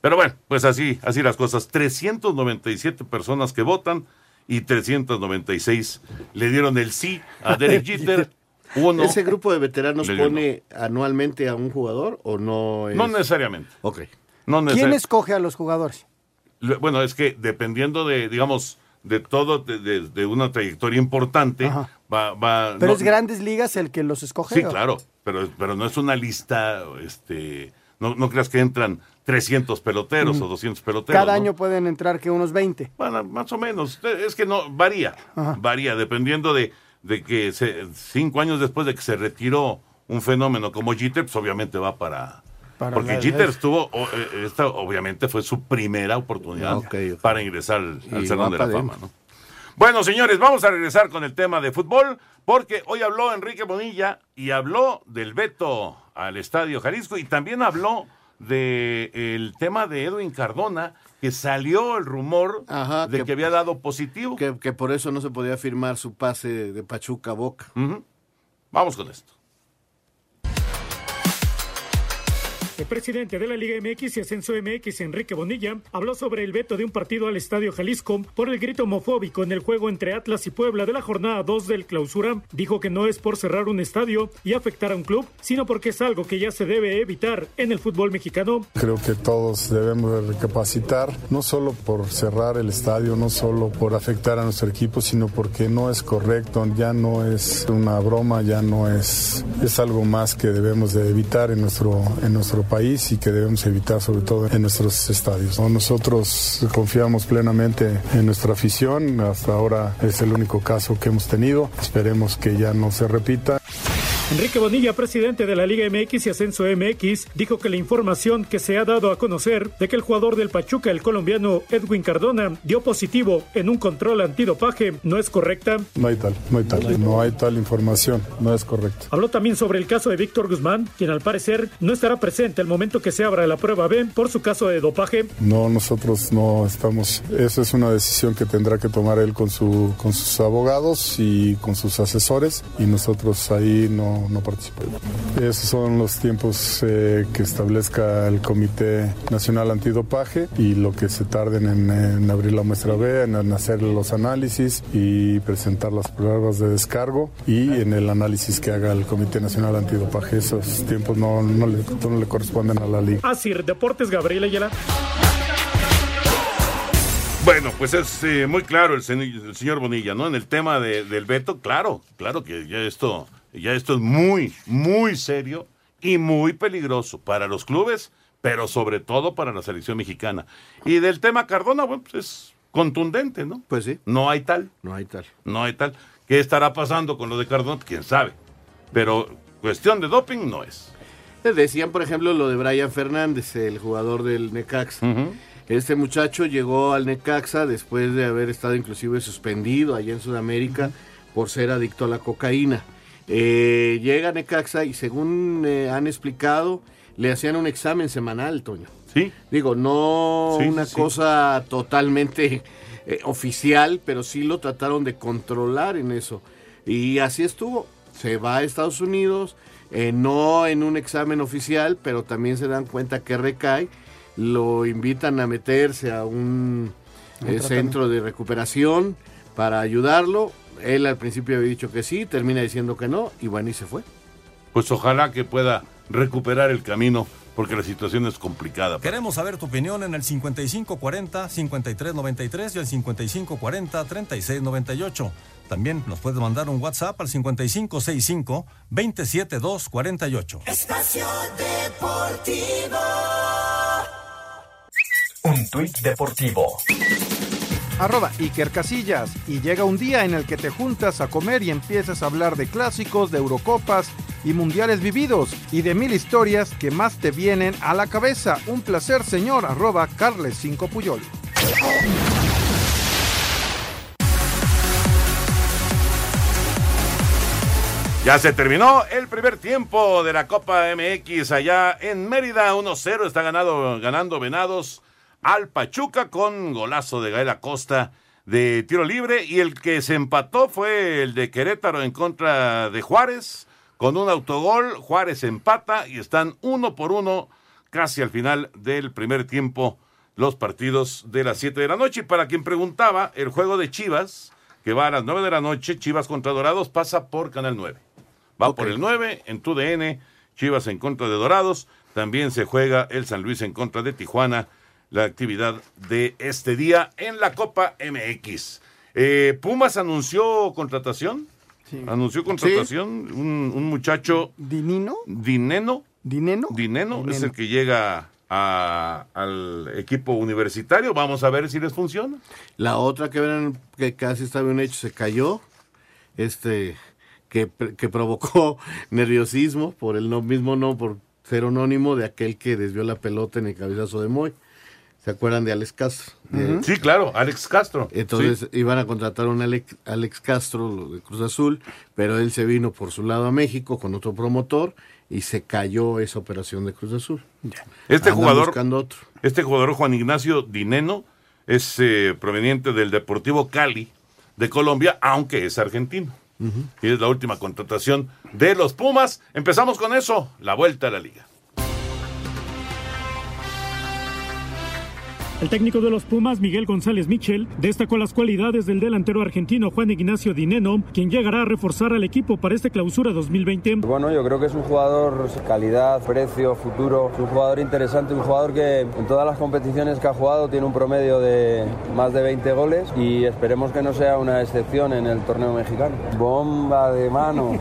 Pero bueno, pues así, así las cosas. 397 personas que votan y 396 le dieron el sí a Derek Jeter. Uno, ¿Ese grupo de veteranos pone anualmente a un jugador o no es? no necesariamente. Ok. No ¿Quién escoge a los jugadores? Le- Bueno, es que dependiendo de, digamos, de todo, de, de- de una trayectoria importante, va, va. Pero no- es Grandes Ligas el que los escoge. Sí, ¿o? claro, pero, pero no es una lista, este, no, no creas que entran 300 peloteros o 200 peloteros. Cada ¿no? año pueden entrar que unos 20. Bueno, más o menos. Es que no, varía. Ajá. Varía, dependiendo de, de que se- cinco años después de que se retiró un fenómeno como Jeter, pues obviamente va para... Para porque Jeter estuvo, eh, esta obviamente fue su primera oportunidad para ingresar al, al Salón de la Fama. ¿no? Bueno, señores, vamos a regresar con el tema de fútbol, porque hoy habló Enrique Bonilla y habló del veto al Estadio Jalisco y también habló del tema de Edwin Cardona, que salió el rumor de que, había dado positivo. Que, que por eso no se podía firmar su pase de Pachuca a Boca. Vamos con esto. El presidente de la Liga MX y Ascenso MX, Enrique Bonilla, habló sobre el veto de un partido al Estadio Jalisco por el grito homofóbico en el juego entre Atlas y Puebla de la jornada 2 del clausura. Dijo que no es por cerrar un estadio y afectar a un club, sino porque es algo que ya se debe evitar en el fútbol mexicano. Creo que todos debemos de recapacitar, no solo por cerrar el estadio, no solo por afectar a nuestro equipo, sino porque no es correcto, ya no es una broma, ya no es, es algo más que debemos de evitar en nuestro, en nuestro país y que debemos evitar sobre todo en nuestros estadios. ¿no? Nosotros confiamos plenamente en nuestra afición, hasta ahora es el único caso que hemos tenido, esperemos que ya no se repita. Enrique Bonilla, presidente de la Liga MX y Ascenso MX, dijo que la información que se ha dado a conocer de que el jugador del Pachuca, el colombiano Edwin Cardona, dio positivo en un control antidopaje no es correcta. No hay tal, no hay tal, no hay tal información, no es correcto. Habló también sobre el caso de Víctor Guzmán, quien al parecer no estará presente al momento que se abra la prueba B por su caso de dopaje. No, nosotros no estamos. Esa es una decisión que tendrá que tomar él con, su, con sus abogados y con sus asesores y nosotros ahí no, no participamos. Esos son los tiempos eh, que establezca el Comité Nacional Antidopaje y lo que se tarden en, en abrir la muestra B, en, en hacer los análisis y presentar las pruebas de descargo y en el análisis que haga el Comité Nacional Antidopaje. Esos tiempos no, no, le, no le corresponden a la liga. Asir Deportes, Gabriel Ayala. Bueno, pues es eh, muy claro el, el señor Bonilla, ¿no? En el tema de- del veto, claro, claro que ya esto, ya esto es muy, muy serio y muy peligroso para los clubes, pero sobre todo para la selección mexicana. Y del tema Cardona, bueno, pues es contundente, ¿no? Pues sí. No hay tal. No hay tal. No hay tal. ¿Qué estará pasando con lo de Cardona? Quién sabe. Pero cuestión de doping no es. Decían, por ejemplo, lo de Brian Fernández, el jugador del Necaxa. Este muchacho llegó al Necaxa después de haber estado inclusive suspendido allá en Sudamérica por ser adicto a la cocaína. Eh, llega a Necaxa y según eh, han explicado, le hacían un examen semanal, Toño. Sí. Digo, no Sí, una sí. cosa totalmente eh, oficial, pero sí lo trataron de controlar en eso. Y así estuvo. Se va a Estados Unidos, eh, no en un examen oficial, pero también se dan cuenta que recae. Lo invitan a meterse a un centro de recuperación para ayudarlo. Él al principio había dicho que sí, termina diciendo que no, y bueno, y se fue. Pues ojalá que pueda recuperar el camino, porque la situación es complicada. Queremos saber tu opinión en el 5540-5393 y el 5540-3698. También nos puedes mandar un WhatsApp al 5565-27248. Espacio Deportivo. Un tuit deportivo. Arroba Iker Casillas. Y llega un día en el que te juntas a comer y empiezas a hablar de clásicos, de Eurocopas y mundiales vividos y de mil historias que más te vienen a la cabeza. Un placer, señor. Arroba Carles 5 Puyol. Ya se terminó el primer tiempo de la Copa MX allá en Mérida. 1-0 está ganado, ganando Venados al Pachuca con golazo de Gael Acosta de tiro libre. Y el que se empató fue el de Querétaro en contra de Juárez con un autogol, Juárez empata y están uno por uno casi al final del primer tiempo los partidos de las 7 de la noche. Y para quien preguntaba, el juego de Chivas, que va a las 9 de la noche, Chivas contra Dorados, pasa por Canal 9. Va por el 9 en TUDN, Chivas en contra de Dorados. También se juega el San Luis en contra de Tijuana, la actividad de este día en la Copa MX. Eh, Pumas anunció contratación. Anunció contratación un, un muchacho. ¿Dinino? Dineno. ¿Dineno? Dineno es el que llega a- al equipo universitario. Vamos a ver si les funciona. La otra que verán que casi estaba un hecho se cayó, este que, que provocó nerviosismo por el no, mismo no por ser anónimo de aquel que desvió la pelota en el cabezazo de Moy. ¿Se acuerdan de Alex Castro? De- Sí, claro, Alex Castro. Entonces iban a contratar a un Alex, Alex Castro lo de Cruz Azul, pero él se vino por su lado a México con otro promotor y se cayó esa operación de Cruz Azul. Este Andan jugador, buscando otro. este jugador Juan Ignacio Dineno es eh, proveniente del Deportivo Cali de Colombia, aunque es argentino. Y es la última contratación de los Pumas. Empezamos con eso, la vuelta a la liga. El técnico de los Pumas, Miguel González Michel, destacó las cualidades del delantero argentino Juan Ignacio Dineno, quien llegará a reforzar al equipo para esta clausura 2020. Bueno, yo creo que es un jugador calidad, precio, futuro, es un jugador interesante, un jugador que en todas las competiciones que ha jugado tiene un promedio de más de 20 goles y esperemos que no sea una excepción en el torneo mexicano. Bomba de mano.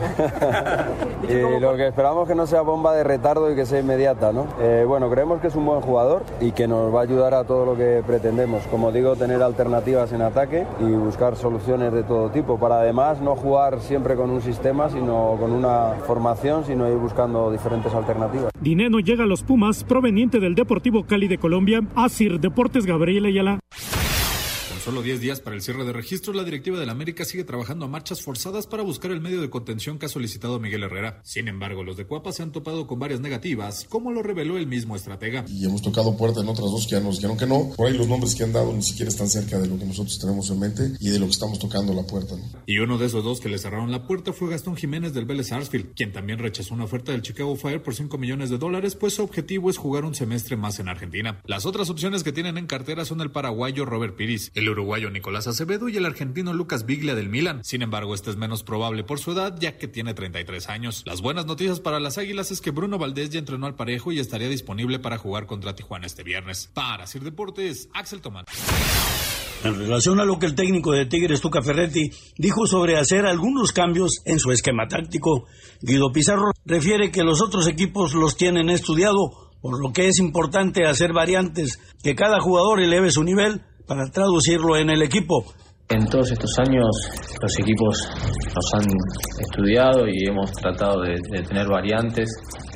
y lo que esperamos que no sea bomba de retardo y que sea inmediata, ¿no? Eh, bueno, creemos que es un buen jugador y que nos va a ayudar a todo lo que pretendemos. Como digo, tener alternativas en ataque y buscar soluciones de todo tipo para además no jugar siempre con un sistema, sino con una formación, sino ir buscando diferentes alternativas. Dineno llega a los Pumas proveniente del Deportivo Cali de Colombia. Asir Deportes Gabriel Ayala. Solo 10 días para el cierre de registros, la directiva del América sigue trabajando a marchas forzadas para buscar el medio de contención que ha solicitado Miguel Herrera. Sin embargo, los de Cuapa se han topado con varias negativas, como lo reveló el mismo estratega. y hemos tocado puerta en otras dos que ya nos dijeron que no. Por ahí los nombres que han dado ni siquiera están cerca de lo que nosotros tenemos en mente y de lo que estamos tocando la puerta. ¿no? Y uno de esos dos que le cerraron la puerta fue Gastón Jiménez del Vélez Sarsfield, quien también rechazó una oferta del Chicago Fire por 5 millones de dólares, pues su objetivo es jugar un semestre más en Argentina. Las otras opciones que tienen en cartera son el paraguayo Robert Piris, el uruguayo Nicolás Acevedo y el argentino Lucas Biglia del Milan. Sin embargo, este es menos probable por su edad, ya que tiene 33 años. Las buenas noticias para las Águilas es que Bruno Valdés ya entrenó al parejo y estaría disponible para jugar contra Tijuana este viernes. Para Sir Deportes, Axel Tomán. En relación a lo que el técnico de Tigres, Tuca Ferretti, dijo sobre hacer algunos cambios en su esquema táctico, Guido Pizarro refiere que los otros equipos los tienen estudiado, por lo que es importante hacer variantes, que cada jugador eleve su nivel para traducirlo en el equipo. En todos estos años los equipos nos han estudiado y hemos tratado de, de tener variantes,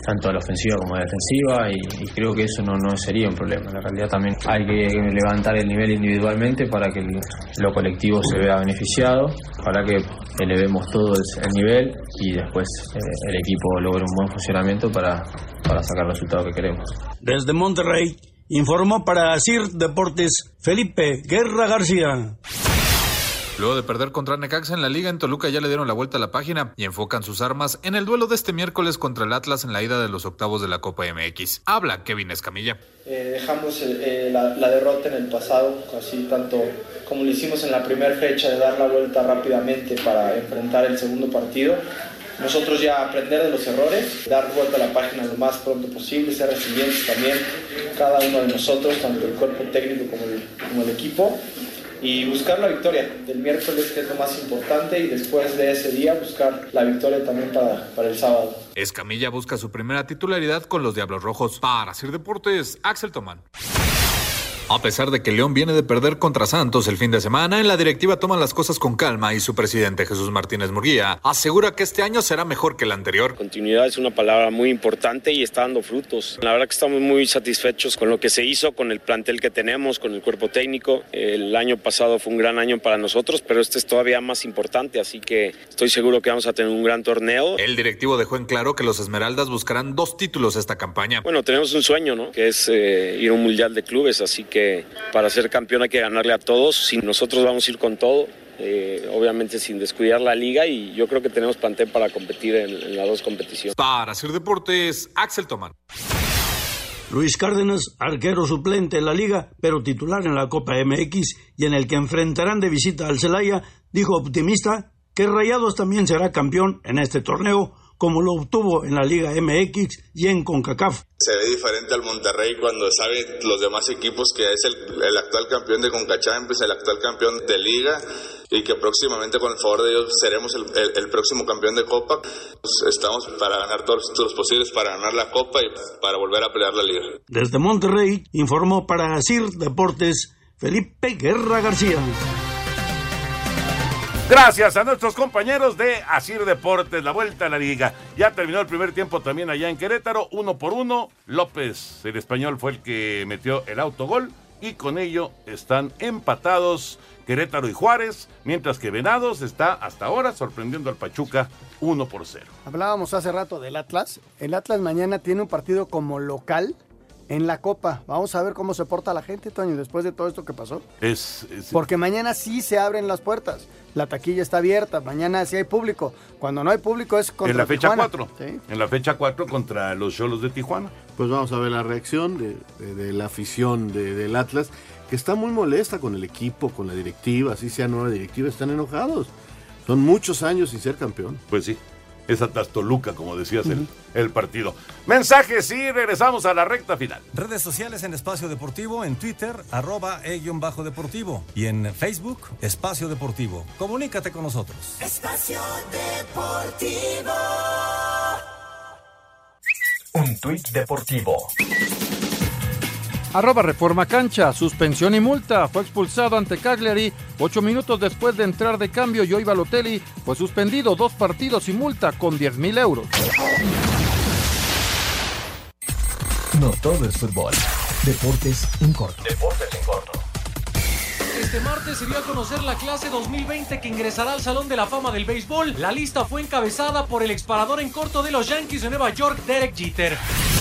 tanto a la ofensiva como a la defensiva, y, y creo que eso no, no sería un problema. En realidad también hay que levantar el nivel individualmente para que el- lo colectivo se vea beneficiado, para que elevemos todo el, el nivel y después eh, el equipo logre un buen funcionamiento para, para sacar el resultado que queremos. Desde Monterrey, informó para Asir Deportes Felipe Guerra García. Luego de perder contra Necaxa en la liga, en Toluca ya le dieron la vuelta a la página y enfocan sus armas en el duelo de este miércoles contra el Atlas en la ida de los octavos de la Copa MX. Habla Kevin Escamilla. Eh, dejamos eh, eh, la, la derrota en el pasado, así tanto como lo hicimos en la primera fecha de dar la vuelta rápidamente para enfrentar el segundo partido. Nosotros ya aprender de los errores, dar vuelta a la página lo más pronto posible, ser resilientes también, cada uno de nosotros, tanto el cuerpo técnico como el, equipo, y buscar la victoria del miércoles, que es lo más importante, y después de ese día buscar la victoria también para, para el sábado. Escamilla busca su primera titularidad con los Diablos Rojos. Para Sir Deportes, Axel Tomán. A pesar de que León viene de perder contra Santos el fin de semana, en la directiva toman las cosas con calma y su presidente Jesús Martínez Murguía asegura que este año será mejor que el anterior. Continuidad es una palabra muy importante y está dando frutos. La verdad que estamos muy satisfechos con lo que se hizo, con el plantel que tenemos, con el cuerpo técnico. El año pasado fue un gran año para nosotros, pero este es todavía más importante, así que estoy seguro que vamos a tener un gran torneo. El directivo dejó en claro que los Esmeraldas buscarán dos títulos esta campaña. Bueno, tenemos un sueño, ¿no? Que es eh, ir a un mundial de clubes, así que para ser campeón hay que ganarle a todos. Si nosotros vamos a ir con todo, eh, obviamente sin descuidar la liga y yo creo que tenemos plantel para competir en, en las dos competiciones. Para hacer deportes, Axel Tomán. Luis Cárdenas, arquero suplente en la liga, pero titular en la Copa MX y en el que enfrentarán de visita al Celaya, dijo optimista que Rayados también será campeón en este torneo, como lo obtuvo en la Liga MX y en CONCACAF. Se ve diferente al Monterrey cuando saben los demás equipos que es el, el actual campeón de CONCACHAMPIONS, el actual campeón de Liga y que próximamente con el favor de Dios seremos el, el- el próximo campeón de Copa. Pues estamos para ganar todos los posibles, para ganar la Copa y para volver a pelear la Liga. Desde Monterrey informó para CIR Deportes Felipe Guerra García. Gracias a nuestros compañeros de Asir Deportes, la vuelta a la liga. Ya terminó el primer tiempo también allá en Querétaro, uno por uno. López, el español, fue el que metió el autogol y con ello están empatados Querétaro y Juárez, mientras que Venados está hasta ahora sorprendiendo al Pachuca 1 por 0. Hablábamos hace rato del Atlas. El Atlas mañana tiene un partido como local en la Copa. Vamos a ver cómo se porta la gente, Toño, después de todo esto que pasó. Es, es- Porque mañana sí se abren las puertas. La taquilla está abierta. Mañana sí hay público. Cuando no hay público es contra en la fecha Tijuana. 4. Sí. En la fecha 4 contra los Cholos de Tijuana. Pues vamos a ver la reacción de, de- de la afición de- del Atlas, que está muy molesta con el equipo, con la directiva, así sea nueva directiva, están enojados. Son muchos años sin ser campeón. Pues sí, esa Tastoluca, como decías, el, el partido. Mensajes y regresamos a la recta final. Redes sociales en Espacio Deportivo, en Twitter, arroba e-bajo deportivo. Y en Facebook, Espacio Deportivo. Comunícate con nosotros. Espacio Deportivo. Un tuit deportivo. Arroba Reforma Cancha, suspensión y multa. Fue expulsado ante Cagliari. Ocho minutos después de entrar de cambio, Joey Balotelli fue suspendido dos partidos y multa con 10 mil euros. No todo es fútbol. Deportes en corto. Deportes en corto. Este martes se dio a conocer la clase 2020 que ingresará al Salón de la Fama del Béisbol. La lista fue encabezada por el exparador en corto de los Yankees de Nueva York, Derek Jeter.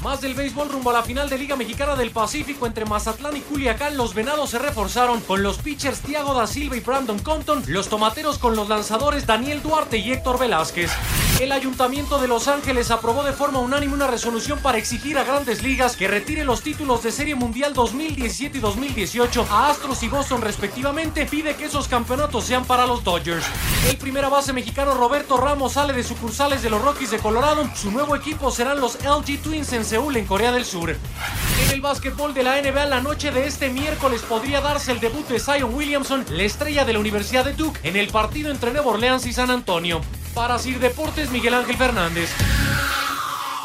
Más del béisbol rumbo a la final de Liga Mexicana del Pacífico entre Mazatlán y Culiacán, los venados se reforzaron con los pitchers Thiago da Silva y Brandon Compton, los tomateros con los lanzadores Daniel Duarte y Héctor Velázquez. El Ayuntamiento de Los Ángeles aprobó de forma unánime una resolución para exigir a Grandes Ligas que retire los títulos de Serie Mundial 2017 y 2018 a Astros y Boston respectivamente. Pide que esos campeonatos sean para los Dodgers. El primera base mexicano Roberto Ramos sale de sucursales de los Rockies de Colorado. Su nuevo equipo serán los LG Twins en Seúl, en Corea del Sur. En el básquetbol de la NBA, la noche de este miércoles podría darse el debut de Zion Williamson, la estrella de la Universidad de Duke, en el partido entre Nueva Orleans y San Antonio. Para Sir Deportes, Miguel Ángel Fernández.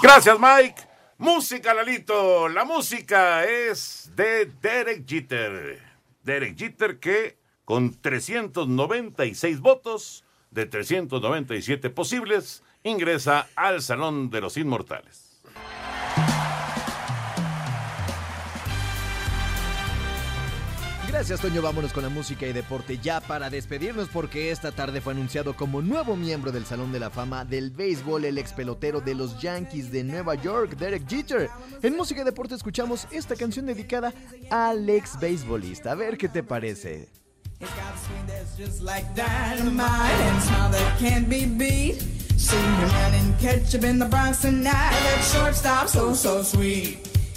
Gracias, Mike. Música, Lalito. La música es de Derek Jeter. Derek Jeter que con 396 votos de 397 posibles ingresa al Salón de los Inmortales. Gracias, Toño. Vámonos con la música y deporte ya para despedirnos porque esta tarde fue anunciado como nuevo miembro del Salón de la Fama del Béisbol el ex pelotero de los Yankees de Nueva York, Derek Jeter. En música y deporte escuchamos esta canción dedicada al ex beisbolista. A ver qué te parece.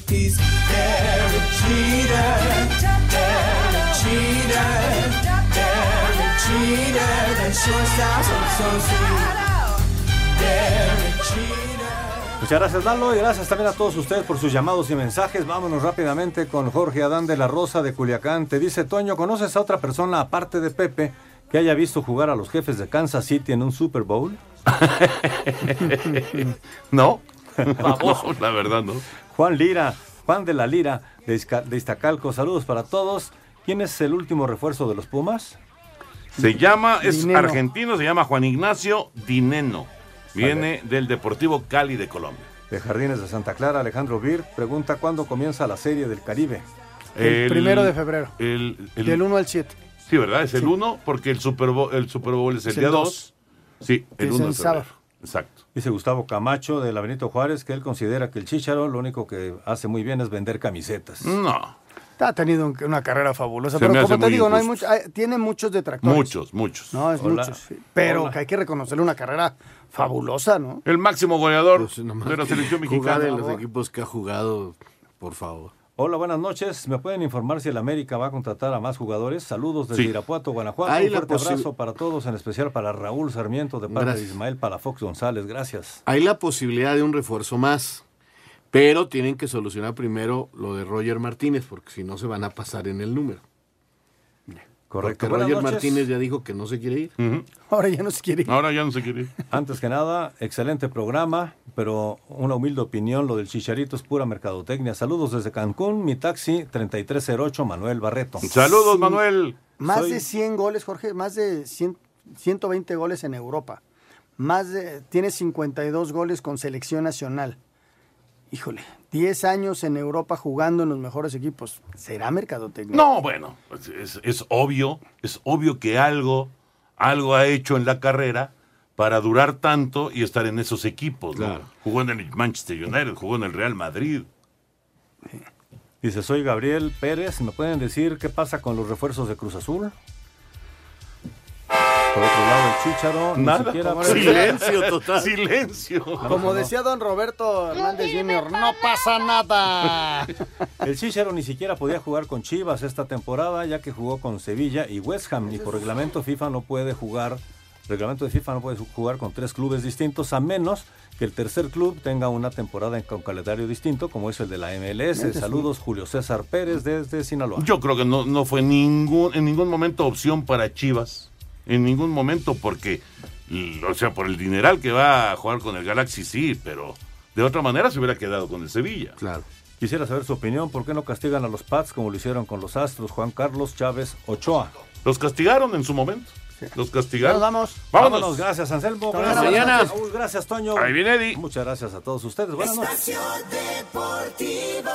He's Derek Jeter, Derek Jeter, Derek Jeter. That shortstop so so sweet. Derek Jeter. Muchas gracias Lalo y gracias también a todos ustedes por sus llamados y mensajes. Vámonos rápidamente con Jorge Adán de la Rosa de Culiacán. Te dice Toño, ¿conoces a otra persona aparte de Pepe que haya visto jugar a los jefes de Kansas City en un Super Bowl? no. No, la verdad no. Juan Lira, Juan de la Lira de, Iztacalco, saludos para todos. ¿Quién es el último refuerzo de los Pumas? Se llama, es Dineno. argentino, se llama Juan Ignacio Dineno. Viene del Deportivo Cali de Colombia. De Jardines de Santa Clara, Alejandro Bir pregunta cuándo comienza la serie del Caribe. El primero de febrero. El, el- Del 1 al 7. Sí, ¿verdad? Es el Sí. 1 porque el Super Bowl, el Super Bowl es el Es día dos. 2. Sí, el Es 1 el de febrero. sábado. Exacto. Dice Gustavo Camacho de Benito Juárez que él considera que el Chícharo lo único que hace muy bien es vender camisetas. No. Ha tenido un- una carrera fabulosa, Se pero como te digo, no hay mucho, hay- tiene muchos detractores. Muchos, muchos. No, es Hola. muchos. Pero Hola. que hay que reconocerle una carrera fabulosa, ¿no? El máximo goleador Pues, de la selección mexicana. en los equipos que ha jugado, por favor. Hola, buenas noches. ¿Me pueden informar si el América va a contratar a más jugadores? Saludos desde Sí. Irapuato, Guanajuato. Hay Un fuerte abrazo para todos, en especial para Raúl Sarmiento de parte Gracias. de Ismael Palafox González. Gracias. Hay la posibilidad de un refuerzo más, pero tienen que solucionar primero lo de Roger Martínez, porque si no se van a pasar en el número. Correcto. Porque Roger. Martínez ya dijo que no se quiere ir. Ahora ya no se quiere ir. Ahora ya no se quiere ir. Antes que nada, excelente programa, pero una humilde opinión, lo del chicharito es pura mercadotecnia. Saludos desde Cancún, mi taxi 3308 Manuel Barreto. Saludos, Manuel. Más Soy- de 100 goles, Jorge, más de 100 120 goles en Europa. Más de, tiene 52 goles con selección nacional. Híjole, 10 años en Europa jugando en los mejores equipos. ¿Será mercadotecnia? No, bueno, pues es, es obvio, es obvio que algo, algo ha hecho en la carrera para durar tanto y estar en esos equipos. ¿no? Jugó en el Manchester United, jugó en el Real Madrid. Dice, soy Gabriel Pérez. ¿Me pueden decir qué pasa con los refuerzos de Cruz Azul? Por otro lado, el Chícharo. ni Nada. siquiera- Silencio total. Silencio. Como decía don Roberto Hernández Jr., no pasa nada. El Chicharo ni siquiera podía jugar con Chivas esta temporada, ya que jugó con Sevilla y West Ham. Y por reglamento FIFA no puede jugar, reglamento de FIFA no puede jugar con tres clubes distintos, a menos que el tercer club tenga una temporada en- con calendario distinto, como es el de la MLS. Saludos, Julio César Pérez desde Sinaloa. Yo creo que no, no fue ningún, en ningún momento opción para Chivas. En ningún momento, porque, o sea, por el dineral que va a jugar con el Galaxy, sí, pero de otra manera se hubiera quedado con el Sevilla. Claro. Quisiera saber su opinión, ¿por qué no castigan a los Pats como lo hicieron con los Astros, Juan Carlos Chávez Ochoa? Los castigaron en su momento. Los castigaron. Nos vamos. Vámonos. Vámonos, gracias Anselmo. Hasta Gracias, mañana. Raúl, gracias Toño. Ahí viene Eddie. Muchas gracias a todos ustedes. Buenas noches. Deportivo.